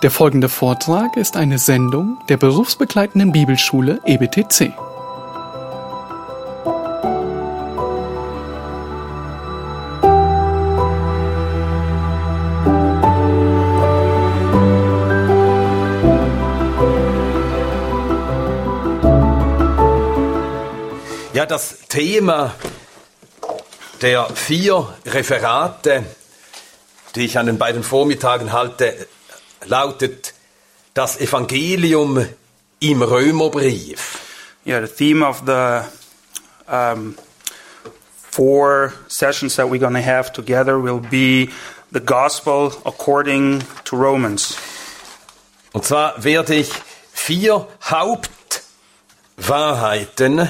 Der folgende Vortrag ist eine Sendung der berufsbegleitenden Bibelschule EBTC. Ja, das Thema der vier Referate, die ich an den beiden Vormittagen halte, lautet das Evangelium im Römerbrief. Yeah, the theme of the um, four sessions that we're going to have together will be the gospel according to Romans. Und zwar werde ich vier Hauptwahrheiten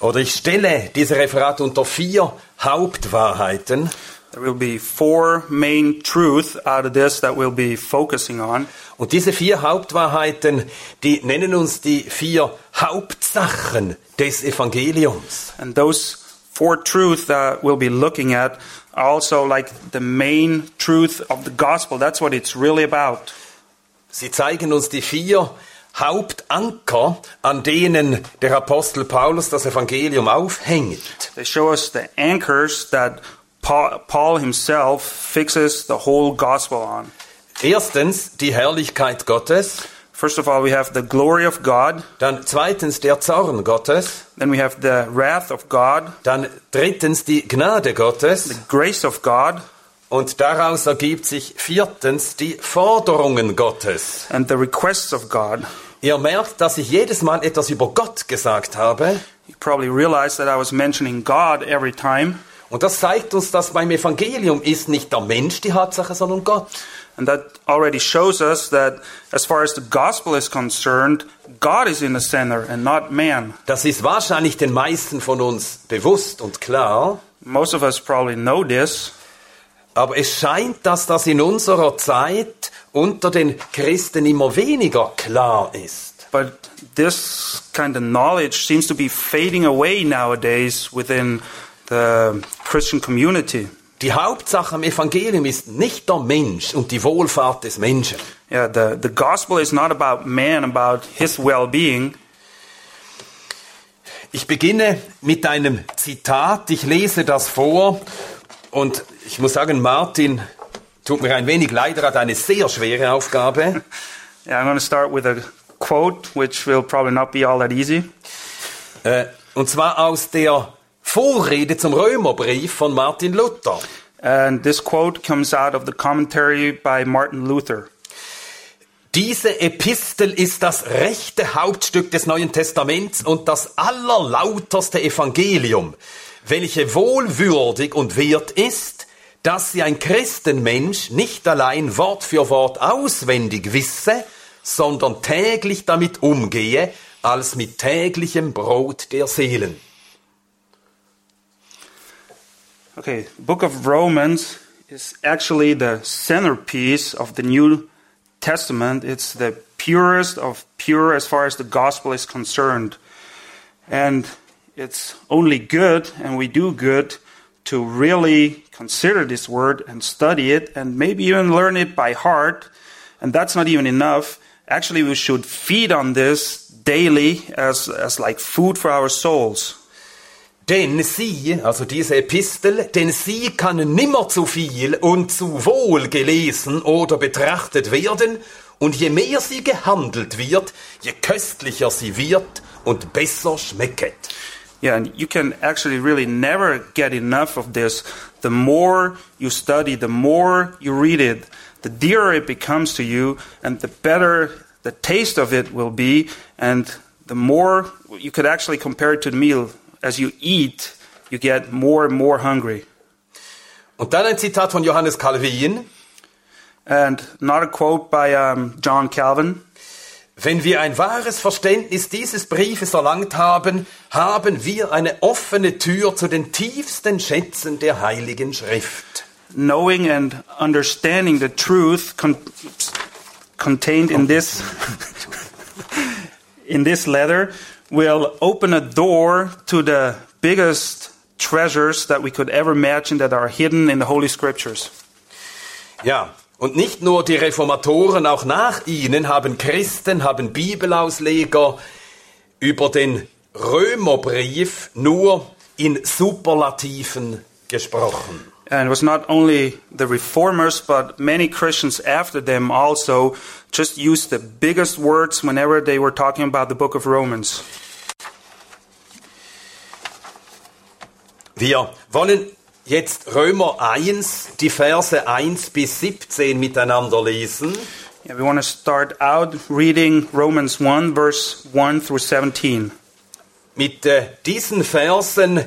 oder ich stelle diese Referate unter vier Hauptwahrheiten. There will be four main truths out of this that we'll be focusing on. Und diese vier Hauptwahrheiten, die nennen uns die vier Hauptsachen des Evangeliums. And those four truths that we'll be looking at are also like the main truth of the gospel. That's what it's really about. Sie zeigen uns die vier Hauptanker, an denen der Apostel Paulus das Evangelium aufhängt. They show us the anchors that Paul, Paul himself fixes the whole gospel on. Erstens die Herrlichkeit Gottes, First of all, we have the glory of God. dann zweitens der Zorn Gottes, Then we have the wrath of God, dann drittens die Gnade the Gottes grace of God, und daraus ergibt sich viertens die Forderungen Gottes. and the requests of God. Ihr merkt, dass ich jedes Mal etwas über Gott gesagt habe. You probably realize that I was mentioning God every time, Und das zeigt uns, dass beim Evangelium ist nicht der Mensch die Hauptsache, sondern Gott. and that already shows us that as far as the gospel is concerned, God is in the center and not man. Das ist wahrscheinlich den meisten von uns bewusst und klar. Most of us probably know this, Aber es scheint, dass das in unserer Zeit unter den Christen immer weniger klar ist. but this kind of knowledge seems to be fading away nowadays within the Christian community. Die Hauptsache am Evangelium ist nicht der Mensch und die Wohlfahrt des Menschen. Yeah, the, the gospel is not about man, about his well being. Ich beginne mit einem Zitat. Ich lese das vor und ich muss sagen, Martin tut mir ein wenig leid, er hat eine sehr schwere Aufgabe. Yeah, I'm going to start with a quote, which will probably not be all that easy. Äh, Und zwar aus der Vorrede zum Römerbrief von Martin Luther. And this quote comes out of the commentary by Martin Luther. Diese Epistel ist das rechte Hauptstück des Neuen Testaments und das allerlauterste Evangelium, welche wohlwürdig und wert ist, dass sie ein Christenmensch nicht allein Wort für Wort auswendig wisse, sondern täglich damit umgehe, als mit täglichem Brot der Seelen. Okay, book of Romans is actually the centerpiece of the New Testament. It's the purest of pure as far as the gospel is concerned. And it's only good, and we do good, to really consider this word and study it, and maybe even learn it by heart. And that's not even enough. Actually, we should feed on this daily as, as like food for our souls. Denn sie, also diese Epistel, denn sie kann nimmer zu viel und zu wohl gelesen oder betrachtet werden, und je mehr sie gehandelt wird, je köstlicher sie wird und besser schmecket. Yeah, and you can actually really never get enough of this. The more you study, the more you read it, the dearer it becomes to you, and the better the taste of it will be, and the more you could actually compare it to the meal. As you eat, you get more and more hungry. Und dann ein Zitat von Johannes Calvin. And not a quote by um, John Calvin. Wenn wir ein wahres Verständnis dieses Briefes erlangt haben, haben wir eine offene Tür zu den tiefsten Schätzen der Heiligen Schrift. Knowing and understanding the truth con- contained in this in this letter will open a door to the biggest treasures that we could ever imagine that are hidden in the Holy Scriptures. Ja, Und nicht nur die Reformatoren, auch nach ihnen haben Christen, haben Bibelausleger über den Römerbrief nur in Superlativen gesprochen. And it was not only the reformers, but many Christians after them also just used the biggest words whenever they were talking about the book of Romans. Wir wollen jetzt Römer 1, die Verse 1 bis 17 miteinander lesen. Yeah, we want to start out reading Romans 1, verse 1 through 17. Mit äh, diesen Versen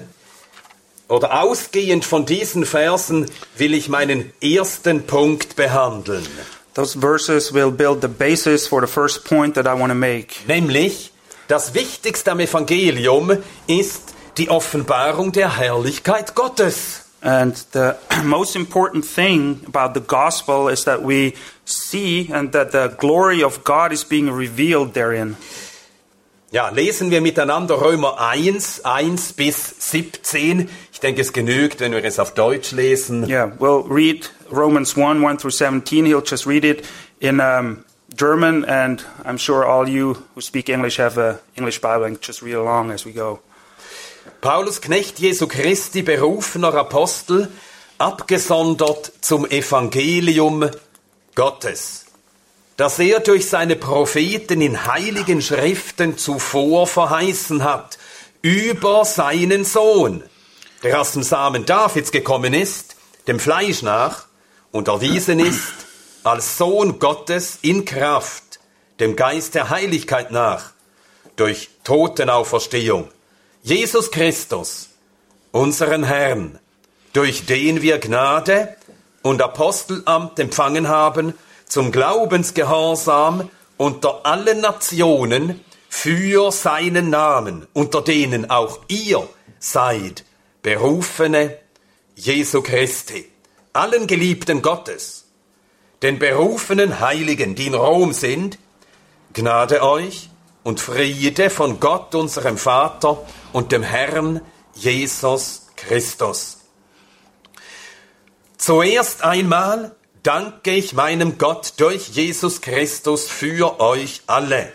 oder ausgehend von diesen Versen will ich meinen ersten Punkt behandeln, Those verses will build the basis for the first point that I want to make. nämlich das Wichtigste am Evangelium ist die Offenbarung der Herrlichkeit Gottes. And the most important thing about the gospel is that we see and that the glory of God is being revealed therein. Ja, lesen wir miteinander Römer 1, 1 bis 17. Ich denke, es genügt, wenn wir es auf Deutsch lesen. Yeah, we'll read Romans 1 1 through 17. He'll just read it in um, German, and I'm sure all you who speak English have a English Bible and just read along as we go. Paulus, Knecht Jesu Christi, berufener Apostel, abgesondert zum Evangelium Gottes, das er durch seine Propheten in heiligen Schriften zuvor verheißen hat, über seinen Sohn, der aus dem Samen Davids gekommen ist, dem Fleisch nach, und erwiesen ist als Sohn Gottes in Kraft, dem Geist der Heiligkeit nach, durch Totenauferstehung. Jesus Christus, unseren Herrn, durch den wir Gnade und Apostelamt empfangen haben, zum Glaubensgehorsam unter allen Nationen für seinen Namen, unter denen auch ihr seid, Berufene Jesu Christi, allen Geliebten Gottes, den berufenen Heiligen, die in Rom sind, Gnade euch und Friede von Gott, unserem Vater und dem Herrn Jesus Christus. Zuerst einmal danke ich meinem Gott durch Jesus Christus für euch alle,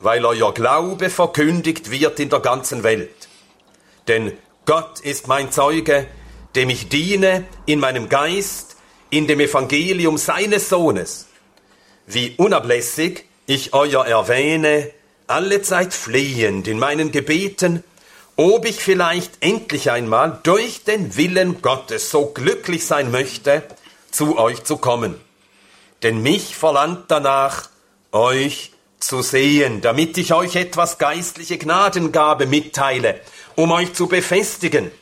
weil euer Glaube verkündigt wird in der ganzen Welt. Denn Gott ist mein Zeuge, dem ich diene in meinem Geist, in dem Evangelium seines Sohnes, wie unablässig ich euer erwähne, allezeit flehend in meinen Gebeten, ob ich vielleicht endlich einmal durch den Willen Gottes so glücklich sein möchte, zu euch zu kommen. Denn mich verlangt danach, euch zu sehen, damit ich euch etwas geistliche Gnadengabe mitteile, um euch zu befestigen.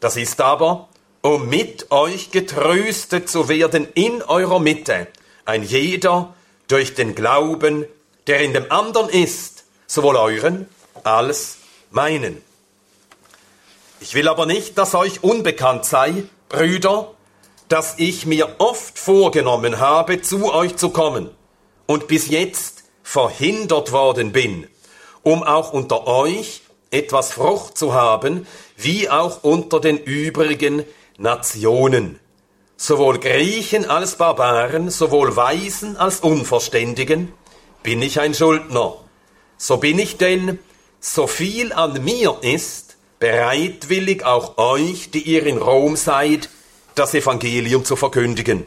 Das ist aber, um mit euch getröstet zu werden in eurer Mitte, ein jeder durch den Glauben, der in dem anderen ist, sowohl euren als meinen. Ich will aber nicht, dass euch unbekannt sei, Brüder, dass ich mir oft vorgenommen habe, zu euch zu kommen und bis jetzt verhindert worden bin, um auch unter euch etwas Frucht zu haben, wie auch unter den übrigen Nationen, sowohl Griechen als Barbaren, sowohl Weisen als Unverständigen, bin ich ein Schuldner. So bin ich denn, so viel an mir ist, bereitwillig auch euch, die ihr in Rom seid, das Evangelium zu verkündigen.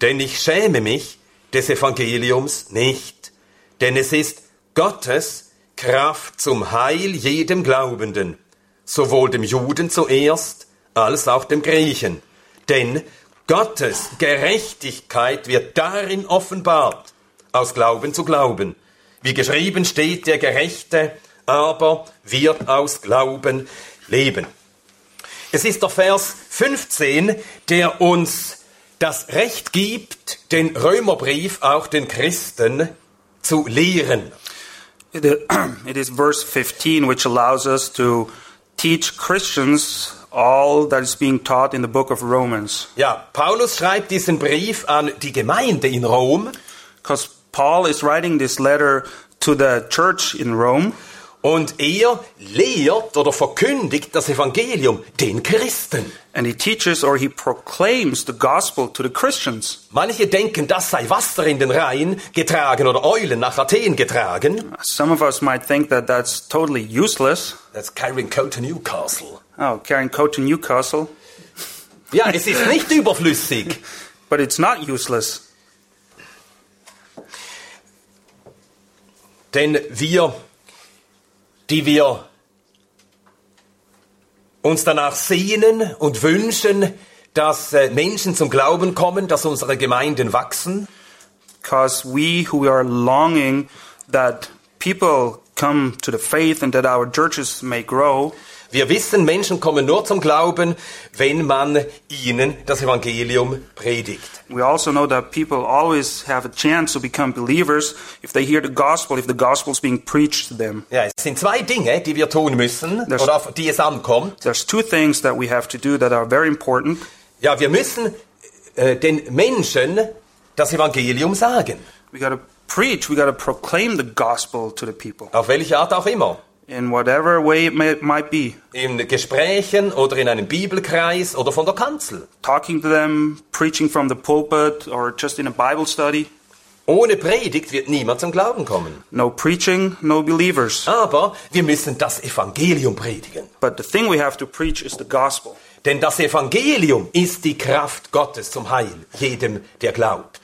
Denn ich schäme mich des Evangeliums nicht, denn es ist Gottes Kraft zum Heil jedem Glaubenden, sowohl dem Juden zuerst als auch dem Griechen. Denn Gottes Gerechtigkeit wird darin offenbart, aus Glauben zu Glauben. Wie geschrieben steht, der Gerechte aber wird aus Glauben leben. Es ist der Vers 15, der uns das Recht gibt, den Römerbrief auch den Christen zu lehren. It is verse 15 which allows us to teach Christians all that is being taught in the book of Romans. Ja, Paulus schreibt diesen Brief an die Gemeinde in Rom Because Paul is writing this letter to the church in Rome, Und er lehrt oder verkündigt das Evangelium den Christen. And he teaches or he proclaims the gospel to the Christians. Manche denken, das sei Wasser in den Rhein getragen oder Eulen nach Athen getragen. Some of us might think that that's totally useless. That's carrying coat to Newcastle. Oh, carrying coat to Newcastle. Ja, es ist nicht überflüssig. But it's not useless. Denn wir, die wir uns danach sehnen und wünschen, dass äh, Menschen zum Glauben kommen, dass unsere Gemeinden wachsen, Because we who are longing that people come to the faith and that our churches may grow, wir wissen, Menschen kommen nur zum Glauben, wenn man ihnen das Evangelium predigt. we also know that people always have a chance to become believers if they hear the gospel, if the gospel is being preached to them. Ja, es sind zwei Dinge, die wir tun müssen, Das- oder auf die es ankommt. There's two things that we have to do that are very important. Ja, wir müssen äh, den Menschen das Evangelium sagen. We got to preach, we got to proclaim the gospel to the people Auf welche Art auch immer. In whatever way it may, might be. In Gesprächen oder in einem Bibelkreis oder von der Kanzel. Talking to them, preaching from the pulpit, or just in a Bible study. Ohne Predigt wird niemand zum Glauben kommen. No preaching, no believers. Aber wir müssen das Evangelium predigen. But the thing we have to preach is the gospel. Denn das Evangelium ist die Kraft Gottes zum Heil, jedem, der glaubt.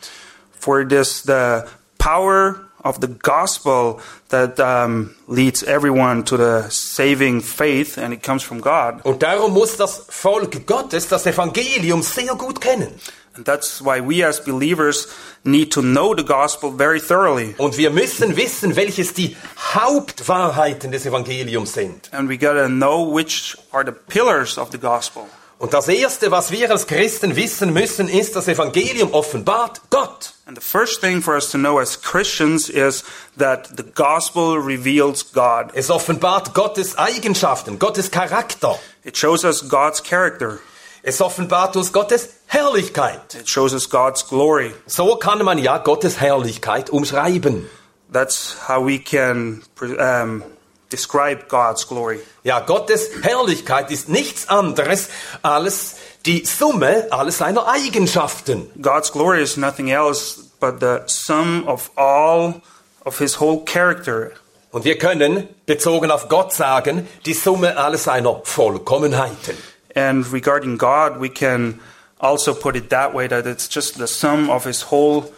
For it is the power of the gospel that um, leads everyone to the saving faith, and it comes from God. Und darum muss das Volk Gottes das Evangelium sehr gut kennen. And that's why we as believers need to know the gospel very thoroughly. Und wir müssen wissen, welches die Hauptwahrheiten des Evangeliums sind. And we gotta know which are the pillars of the gospel. Und das Erste, was wir als Christen wissen müssen, ist, das Evangelium offenbart Gott. And the first thing for us to know as Christians is that the gospel reveals God. Es offenbart Gottes Eigenschaften, Gottes Charakter. It shows us God's character. Es offenbart uns Gottes Herrlichkeit. It shows us God's glory. So kann man ja Gottes Herrlichkeit umschreiben. That's how we can um, describe God's glory. Ja, Gottes Herrlichkeit ist nichts anderes als die Summe aller seiner Eigenschaften. God's glory is nothing else but the sum of all of his whole character. Und wir können, bezogen auf Gott, sagen, die Summe aller seiner Vollkommenheiten. And regarding God, we can also put it that way that it's just the sum of his whole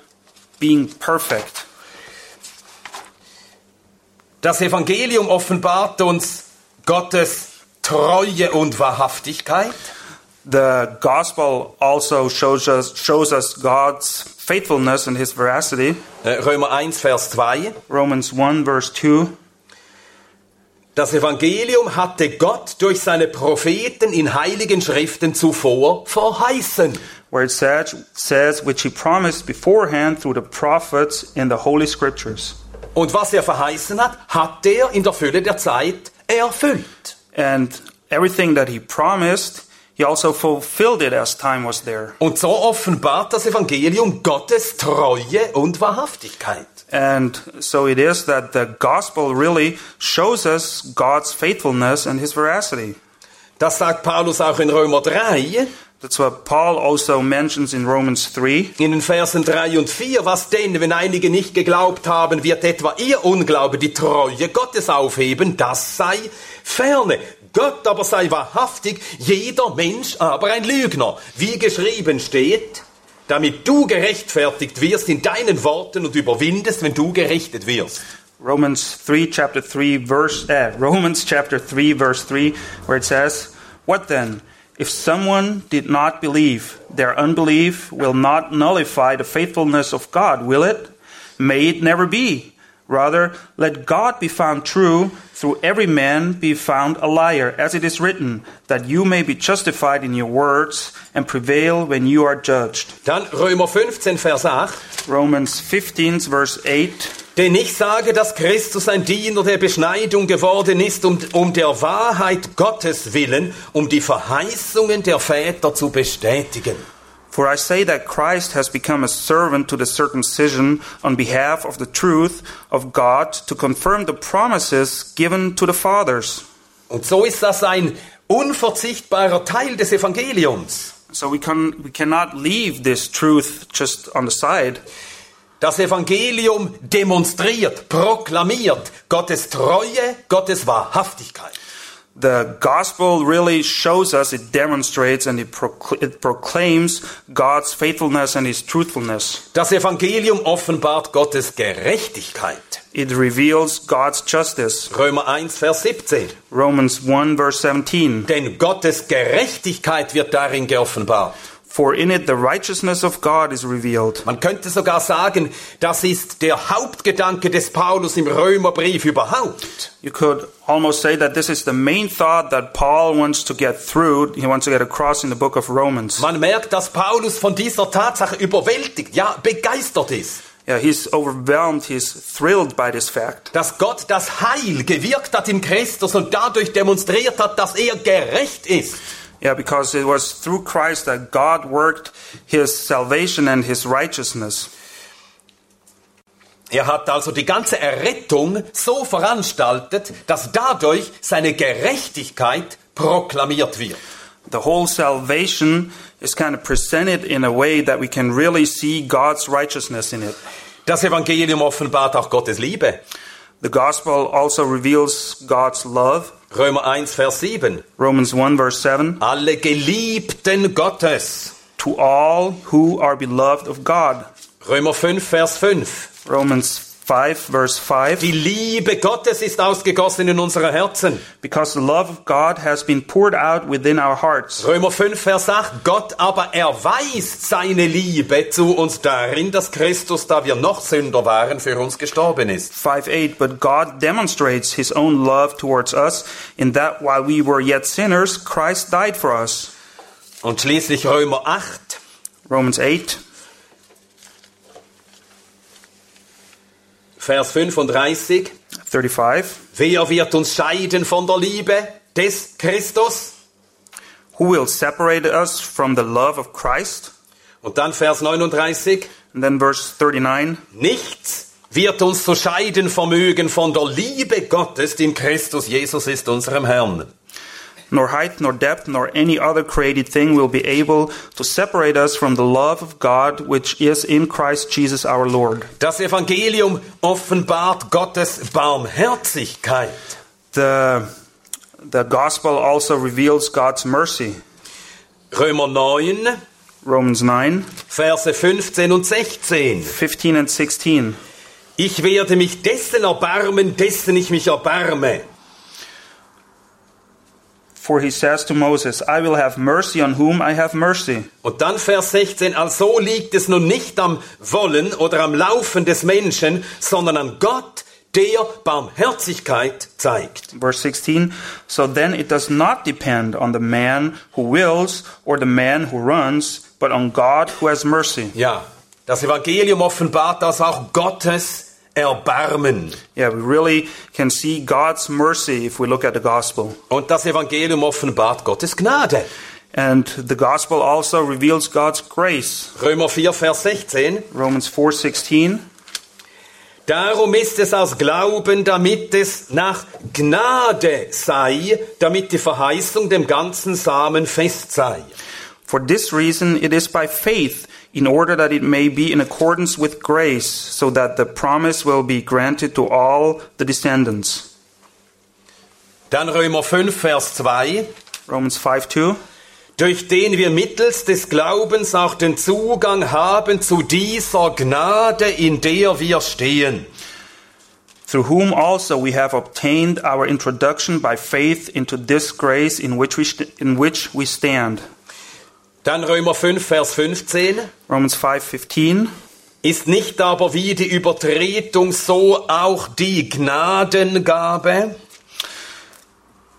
being perfect. Das Evangelium offenbart uns Gottes Treue und Wahrhaftigkeit. The gospel also shows us, shows us God's faithfulness and his veracity. Äh, Römer 1, Vers 2. Romans 1, verse 2. Das Evangelium hatte Gott durch seine Propheten in heiligen Schriften zuvor verheißen. where it says, says, which he promised beforehand through the prophets in the Holy Scriptures. Und was er verheißen hat, hat er in der Fülle der Zeit erfüllt. And everything that he promised, he also fulfilled it as time was there. Und so offenbart das Evangelium Gottes Treue und Wahrhaftigkeit. And so it is that the gospel really shows us God's faithfulness and his veracity. Das sagt Paulus auch in Römer 3, That's what Paul also mentions in Romans 3. in den Versen 3 und 4. Was denn, wenn einige nicht geglaubt haben, wird etwa ihr Unglaube die Treue Gottes aufheben? Das sei ferne. Gott aber sei wahrhaftig, jeder Mensch aber ein Lügner. Wie geschrieben steht, damit du gerechtfertigt wirst in deinen Worten und überwindest, wenn du gerichtet wirst. Romans 3 chapter 3 verse uh, Romans chapter 3 verse 3 where it says, "What then? If someone did not believe, their unbelief will not nullify the faithfulness of God, will it? May it never be. Rather, let God be found true, through every man be found a liar, as it is written, that you may be justified in your words and prevail when you are judged." Dann Römer 15, Vers 8. Romans 15 verse 8 Denn ich sage, dass Christus ein Diener der Beschneidung geworden ist, um, um der Wahrheit Gottes willen, um die Verheißungen der Väter zu bestätigen. For I say that Christ has become a servant to the circumcision on behalf of the truth of God to confirm the promises given to the fathers. Und so ist das ein unverzichtbarer Teil des Evangeliums. So we can we cannot leave this truth just on the side. Das Evangelium demonstriert, proklamiert Gottes Treue, Gottes Wahrhaftigkeit. The gospel really shows us, it demonstrates, and it, procl- it proclaims God's faithfulness and His truthfulness. Das Evangelium offenbart Gottes Gerechtigkeit. It reveals God's justice. Römer 1, Vers 17. Romans 1, verse 17. Denn Gottes Gerechtigkeit wird darin geoffenbart. For in it the righteousness of God is revealed. Man könnte sogar sagen, das ist der Hauptgedanke des Paulus im Römerbrief überhaupt. You could almost say that this is the main thought that Paul wants to get through, he wants to get across in the book of Romans. Man merkt, dass Paulus von dieser Tatsache überwältigt, ja begeistert ist. Yeah, he's overwhelmed, he's thrilled by this fact. Dass Gott das Heil gewirkt hat in Christus und dadurch demonstriert hat, dass er gerecht ist. Yeah, because it was through Christ that God worked his salvation and his righteousness. Er hat also die ganze Errettung so veranstaltet, dass dadurch seine Gerechtigkeit proklamiert wird. The whole salvation is kind of presented in a way that we can really see God's righteousness in it. Das Evangelium offenbart auch Gottes Liebe. The gospel also reveals God's love. Römer 1, Vers 7. Romans 1 verse 7. Alle Geliebten Gottes. To all who are beloved of God. Römer 5, Vers 5. Romans 5 verse 5. Die Liebe Gottes ist ausgegossen in unsere Herzen. Because the love of God has been poured out within our hearts. Römer 5, Vers 8. Gott aber erweist seine Liebe zu uns darin, dass Christus, da wir noch Sünder waren, für uns gestorben ist. 5 8. But God demonstrates his own love towards us in that while we were yet sinners, Christ died for us. Und schließlich Römer 8. Romans 8 Vers 35. 35. Wer wird uns scheiden von der Liebe des Christus? Who will separate us from the love of Christ? Und dann Vers 39. And then verse 39. Nichts wird uns zu scheiden vermögen von der Liebe Gottes, die in Christus Jesus ist, unserem Herrn. Nor height, nor depth, nor any other created thing will be able to separate us from the love of God which is in Christ Jesus our Lord. Das Evangelium offenbart Gottes Barmherzigkeit. The, the gospel also reveals God's mercy. Römer 9, Romans 9, Verse 15 und 16. 15 and 16. Ich werde mich dessen erbarmen, dessen ich mich erbarme. For he says to Moses, I will have mercy on whom I have mercy. Und dann Vers 16, also liegt es nun nicht am Wollen oder am Laufen des Menschen, sondern an Gott, der Barmherzigkeit zeigt. Verse 16, so then it does not depend on the man who wills or the man who runs, but on God who has mercy. Ja, das Evangelium offenbart das auch Gottes Erbarmen. Yeah, we really can see God's mercy if we look at the gospel. Und das Evangelium offenbart Gottes Gnade. And the gospel also reveals God's grace. Römer 4, Vers 16. Romans 4:16. Darum ist es aus Glauben, damit es nach Gnade sei, damit die Verheißung dem ganzen Samen fest sei. For this reason it is by faith in order that it may be in accordance with grace so that the promise will be granted to all the descendants. Dann Römer 5, Vers 2. Romans 5:2. durch den wir mittels des Glaubens auch den Zugang haben zu dieser Gnade, in der wir stehen. through whom also we have obtained our introduction by faith into this grace in which we, in which we stand. Dann Römer 5, Vers 15. Romans 5:15 Ist nicht aber wie die Übertretung, so auch die Gnadengabe?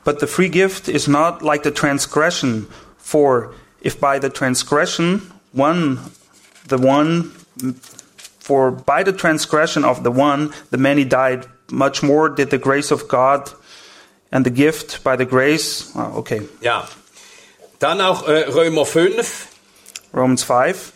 But the free gift is not like the transgression for if by the transgression one the one for by the transgression of the one the many died much more did the grace of God and the gift by the grace ah, okay Ja. Dann auch äh, Römer 5, Romans 5,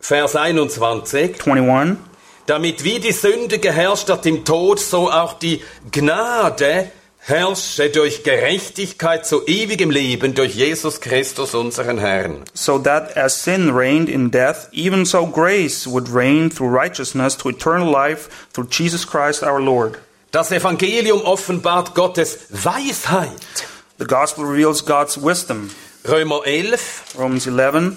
Vers 21. 21. Damit wie die Sünde geherrscht hat im Tod, so auch die Gnade herrsche durch Gerechtigkeit zu ewigem Leben durch Jesus Christus, unseren Herrn. So that as sin reigned in death, even so grace would reign through righteousness to eternal life through Jesus Christ our Lord. Das Evangelium offenbart Gottes Weisheit. The gospel reveals God's wisdom. Römer 11, Romans 11,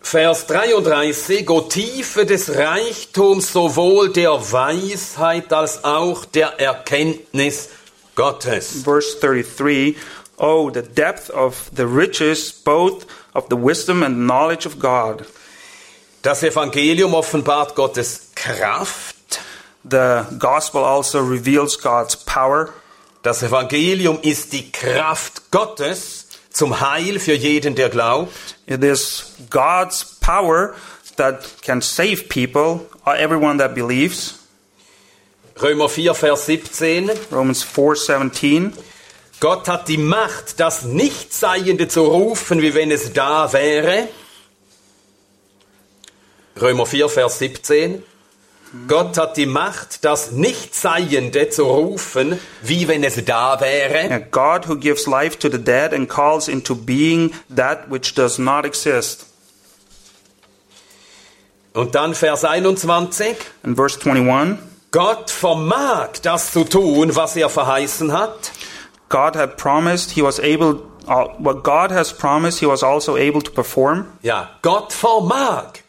Vers 33, O Tiefe des Reichtums sowohl der Weisheit als auch der Erkenntnis Gottes. verse 33. Oh, the depth of the riches, both of the wisdom and knowledge of God. Das Evangelium offenbart Gottes Kraft. The gospel also reveals God's power. Das Evangelium ist die Kraft Gottes zum Heil für jeden, der glaubt. It is God's power that can save people, everyone that believes. Römer 4, Vers 17. Romans 4:17. Gott hat die Macht, das Nichtseiende zu rufen, wie wenn es da wäre. Römer 4, Vers 17. Gott hat die Macht, das Nichtseiende zu rufen, wie wenn es da wäre. And God who gives life to the dead and calls into being that which does not exist. Und dann Vers 21. And verse 21. Gott vermag das zu tun, was er verheißen hat. God had promised he was able uh, what God has promised he was also able to perform. Ja, Gott vermag.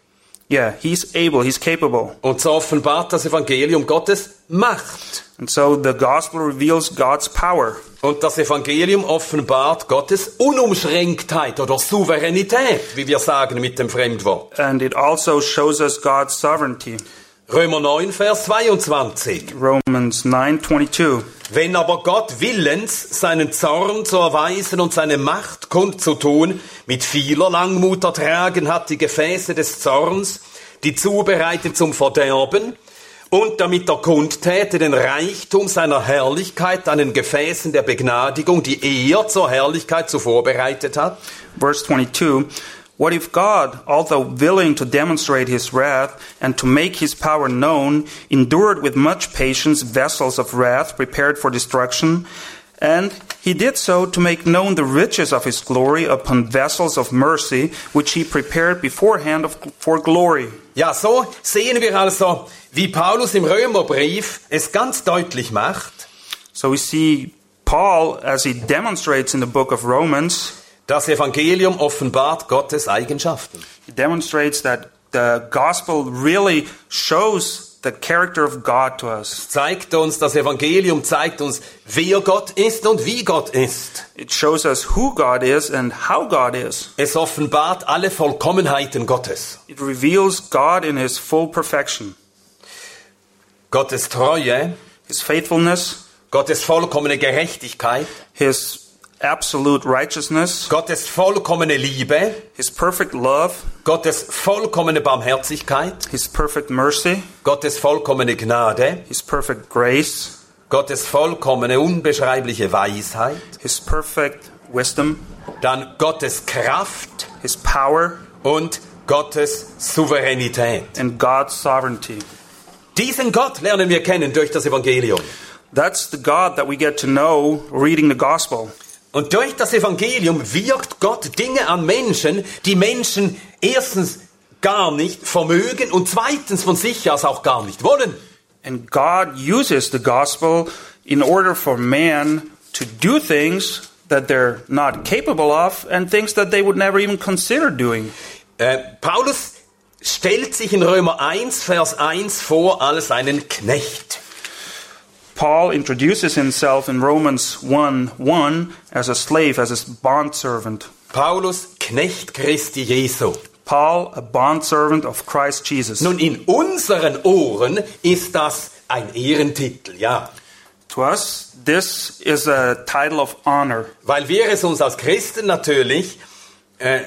Yeah, he's able, he's capable. Und so offenbart das Evangelium Gottes Macht. And so the gospel reveals God's power. Und das Evangelium offenbart Gottes Unumschränktheit oder Souveränität, wie wir sagen mit dem Fremdwort. And it also shows us God's sovereignty. Römer 9, Vers 22. Romans 9:22. Wenn aber Gott willens, seinen Zorn zu erweisen und seine Macht kundzutun, mit vieler Langmut ertragen hat die Gefäße des Zorns, die zubereitet zum Verderben, und damit er kundtäte den Reichtum seiner Herrlichkeit an den Gefäßen der Begnadigung, die er zur Herrlichkeit zu vorbereitet hat. Verse 22 What if God, although willing to demonstrate his wrath and to make his power known, endured with much patience vessels of wrath prepared for destruction? And he did so to make known the riches of his glory upon vessels of mercy, which he prepared beforehand of, for glory. Ja, so sehen wir also, wie Paulus im Römerbrief es ganz deutlich macht, So we see Paul, as he demonstrates in the book of Romans, das Evangelium offenbart Gottes Eigenschaften. he demonstrates that the gospel really shows the character of God to us. zeigt uns, das Evangelium zeigt uns, wer Gott ist und wie Gott ist. It shows us who God is and how God is. Es offenbart alle Vollkommenheiten Gottes. It reveals God in his full perfection, Gottes Treue, his faithfulness, Gottes vollkommene Gerechtigkeit, his absolute righteousness, Gottes vollkommene Liebe, his perfect love, Gottes vollkommene Barmherzigkeit, his perfect mercy, Gottes vollkommene Gnade, his perfect grace, Gottes vollkommene unbeschreibliche Weisheit, his perfect wisdom, dann Gottes Kraft his power, und Gottes Souveränität. and God's sovereignty. Diesen Gott lernen wir kennen durch das Evangelium. That's the God that we get to know reading the gospel. Und durch das Evangelium wirkt Gott Dinge an Menschen, die Menschen erstens gar nicht vermögen und zweitens von sich aus auch gar nicht wollen. And God uses the gospel in order for man to do things that they're not capable of and things that they would never even consider doing. Äh, Paulus stellt sich in Römer 1, Vers 1 vor als einen Knecht. Paul introduces himself in Romans 1 1 as a slave, as a bondservant. Paulus, Knecht Christi Jesu. Paul, a bondservant of Christ Jesus. Nun, in unseren Ohren ist das ein Ehrentitel, ja. To us, this is a title of honor Weil wir es uns als Christen natürlich äh,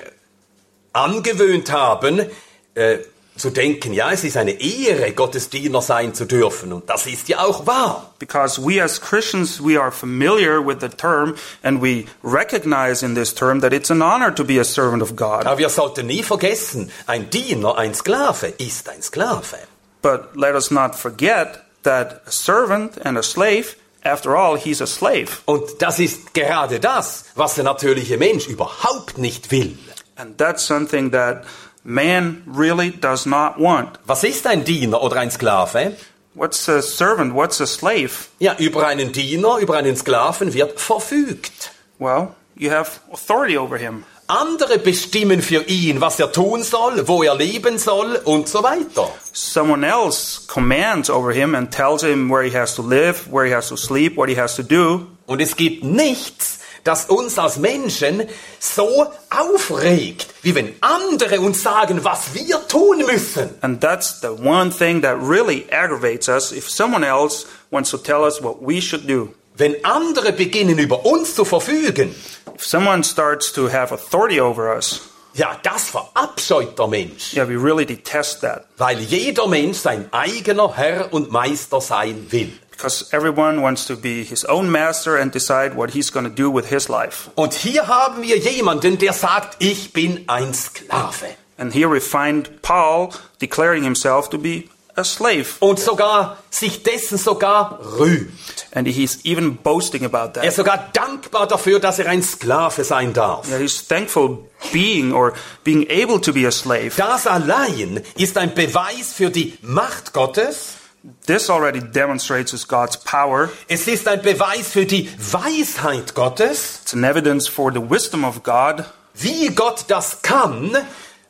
angewöhnt haben, äh, zu denken, ja, es ist eine Ehre, Gottes Diener sein zu dürfen. Und das ist ja auch wahr. Because we as Christians, we are familiar with the term and we recognize in this term that it's an honor to be a servant of God. Aber wir sollten nie vergessen, ein Diener, ein Sklave ist ein Sklave. But let us not forget that a servant and a slave, after all, he's a slave. Und das ist gerade das, was der natürliche Mensch überhaupt nicht will. And that's something that man really does not want. Was ist ein Diener oder ein Sklave? What's a servant? What's a slave? Ja, über einen Diener, über einen Sklaven wird verfügt. Well, you have authority over him. Andere bestimmen für ihn, was er tun soll, wo er leben soll und so weiter. Someone else commands over him and tells him where he has to live, where he has to sleep, what he has to do. Und es gibt nichts, das uns als Menschen so aufregt, wie wenn andere uns sagen, was wir tun müssen. And that's the one thing that really aggravates us if someone else wants to tell us what we should do. Wenn andere beginnen, über uns zu verfügen, If someone starts to have authority over us, ja, das verabscheut der Mensch. yeah, we really detest that Weil jeder Mensch sein eigener Herr und Meister sein will. Because everyone wants to be his own master and decide what he's going to do with his life. Und hier haben wir jemanden, der sagt, ich bin ein Sklave. And here we find Paul declaring himself to be a slave. Und sogar, sich dessen sogar rühmt. And he's even boasting about Er ist that. sogar dankbar dafür, dass er ein Sklave sein darf. Yeah, he's thankful being or being able to be a slave. Das allein ist ein Beweis für die Macht Gottes. This already demonstrates as God's power. Es ist ein Beweis für die Weisheit Gottes, It's an evidence for the wisdom of God. wie Gott das kann,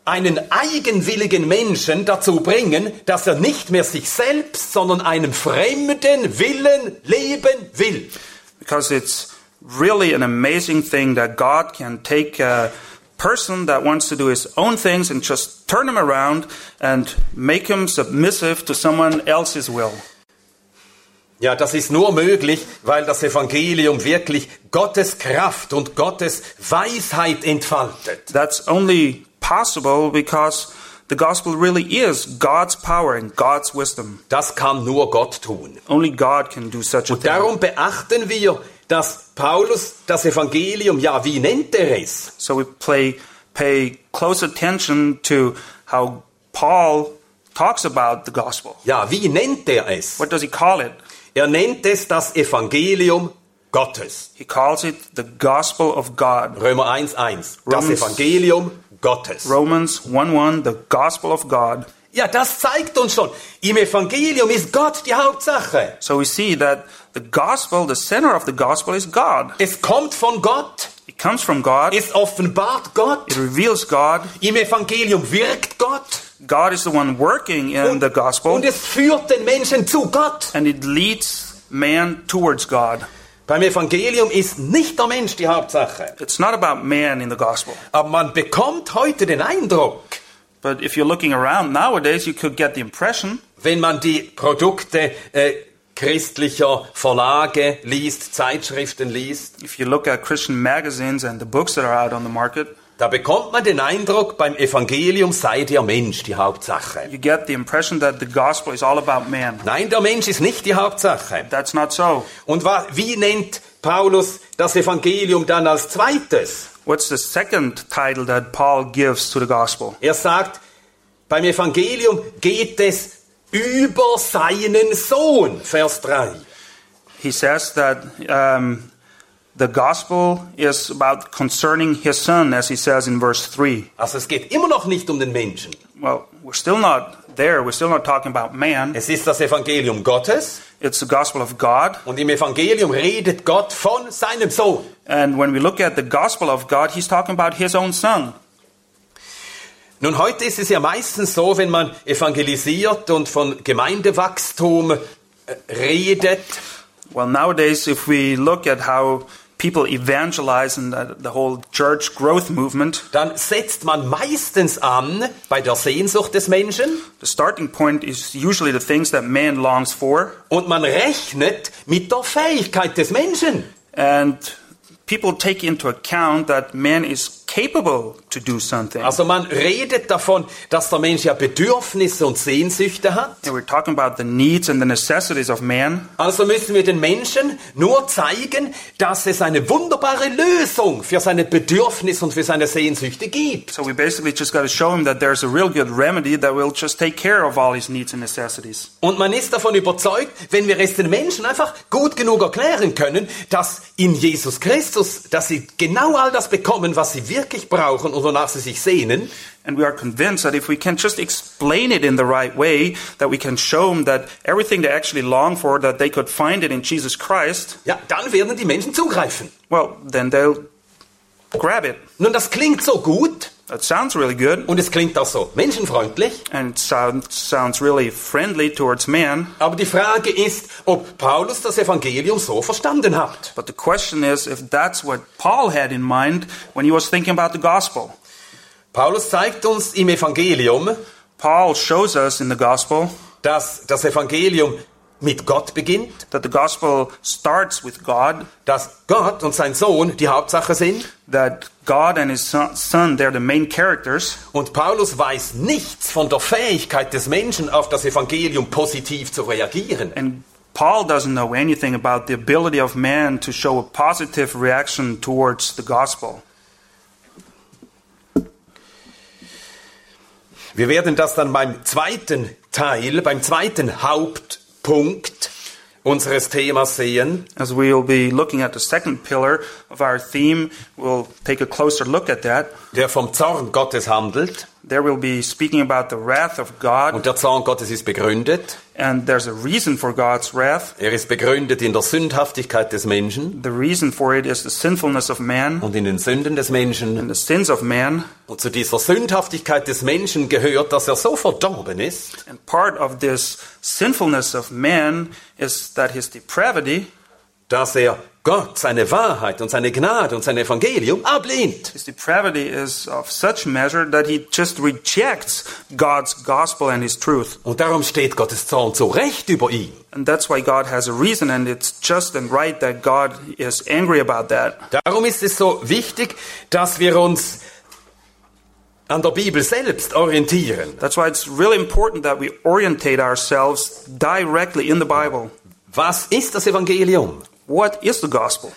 einen eigenwilligen Menschen dazu bringen, dass er nicht mehr sich selbst, sondern einem fremden Willen leben will. Because it's really an amazing thing that God can take a person that wants to do his own things and just turn him around and make him submissive to someone else's will. Ja, das ist nur möglich, weil das Evangelium wirklich Gottes Kraft und Gottes Weisheit entfaltet. That's only possible because the gospel really is God's power and God's wisdom. Das kann nur Gott tun. Only God can do such a Und thing. darum beachten wir, dass Paulus das Evangelium, ja, wie nennt er es? So we play, pay close attention to how Paul talks about the gospel. Ja, wie nennt er es? What does he call it? Er nennt es das Evangelium Gottes. He calls it the gospel of God. Römer 1,1. Das Evangelium Gottes. Romans 1 1, the gospel of God. Ja, das zeigt uns schon. Im Evangelium ist Gott die Hauptsache. So we see that the gospel, the center of the gospel is God. Es kommt von Gott. It comes from God. Es offenbart Gott. It reveals God. Im Evangelium wirkt Gott. God is the one working in the gospel. Und es führt den Menschen zu Gott. And it leads man towards God. Beim Evangelium ist nicht der Mensch die Hauptsache. It's not about man in the gospel. Aber man bekommt heute den Eindruck, But if you're looking around nowadays, you could get the impression wenn man die Produkte äh, christlicher Verlage liest, Zeitschriften liest, if you look at Christian magazines and the books that are out on the market, da bekommt man den Eindruck, beim Evangelium sei der Mensch die Hauptsache. you get the impression that the gospel is all about man. Nein, der Mensch ist nicht die Hauptsache. That's not so. Und wie nennt Paulus das Evangelium dann als zweites? What's the second title that Paul gives to the gospel? Er sagt, beim Evangelium geht es über seinen Sohn, Vers 3. He says that um, the gospel is about concerning his son, as he says in verse 3. Also es geht immer noch nicht um den Menschen. Well, we're still not there. We're still not talking about man. Es ist das Evangelium Gottes It's the gospel of God. und im Evangelium redet Gott von seinem Sohn. And when we look at the gospel of God, he's talking about his own son. Nun, heute ist es ja meistens so, wenn man evangelisiert und von Gemeindewachstum äh, redet, Well, nowadays, if we look at how people evangelize in the, the whole church growth movement, dann setzt man meistens an bei der Sehnsucht des Menschen the starting point is usually the things that man longs for. und man rechnet mit der Fähigkeit des Menschen. And people take into account that man is capable to do something. Also man redet davon, dass der Mensch ja Bedürfnisse und Sehnsüchte hat. And we're talking about the needs and the necessities of man. Also müssen wir den Menschen nur zeigen, dass es eine wunderbare Lösung für seine Bedürfnisse und für seine Sehnsüchte gibt. So we basically just got to show him that there's a real good remedy that will just take care of all his needs and necessities. Und man ist davon überzeugt, wenn wir es den Menschen einfach gut genug erklären können, dass in Jesus Christus, dass sie genau all das bekommen, was sie wirklich brauchen und wonach sie sich sehnen, And we are convinced that if we can just explain it in the right way, that we can show them that everything they actually long for, that they could find it in Jesus Christ, ja, dann werden die Menschen zugreifen. well, then they'll grab it. Nun, das klingt so gut That sounds really good, und es klingt auch so menschenfreundlich, and it sounds, sounds really friendly towards man. aber die Frage ist, ob Paulus das Evangelium so verstanden hat. But the question is if that's what Paul had in mind when he was thinking about the gospel. Paulus zeigt uns im Evangelium, Paul shows us in the gospel dass das Evangelium mit Gott beginnt, that the gospel starts with God, dass Gott und sein Sohn die Hauptsache sind that God and his son, they're the main characters. und Paulus weiß nichts von der Fähigkeit des Menschen auf das Evangelium positiv zu reagieren. And Paul doesn't know anything about the ability of man to show a positive reaction towards the gospel. Wir werden das dann beim zweiten Teil, beim zweiten Hauptpunkt unseres Themas sehen. As we'll be looking at the second pillar of our theme, we'll take a closer look at that. der vom Zorn Gottes handelt. There we'll be speaking about the wrath of God, Und der Zorn Gottes ist begründet. and there's a reason for God's wrath. Er ist begründet in der Sündhaftigkeit des Menschen The reason for it is the sinfulness of man und in den Sünden des Menschen. and the sins of man. Und zu dieser Sündhaftigkeit des Menschen gehört, dass er so verdorben ist, And part of this sinfulness of man is that his depravity, dass er Gott, seine Wahrheit und seine Gnade und sein Evangelium ablehnt. his depravity is of such measure that he just rejects God's gospel and his truth. Und darum steht Gottes Zorn zu Recht über ihn. And that's why God has a reason, and it's just and right that God is angry about that. Darum ist es so wichtig, dass wir uns an der Bibel selbst orientieren. That's why it's really important that we orientate ourselves directly in the Bible. Was ist das Evangelium? What is the gospel?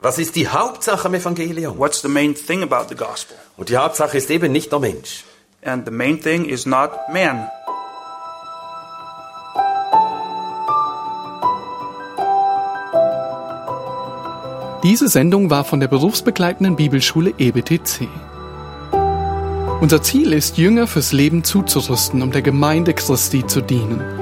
Was ist die Hauptsache am Evangelium? What's the main thing about the gospel? Und die Hauptsache ist eben nicht der Mensch. And the main thing is not man. Diese Sendung war von der berufsbegleitenden Bibelschule EBTC. Unser Ziel ist, Jünger fürs Leben zuzurüsten, um der Gemeinde Christi zu dienen.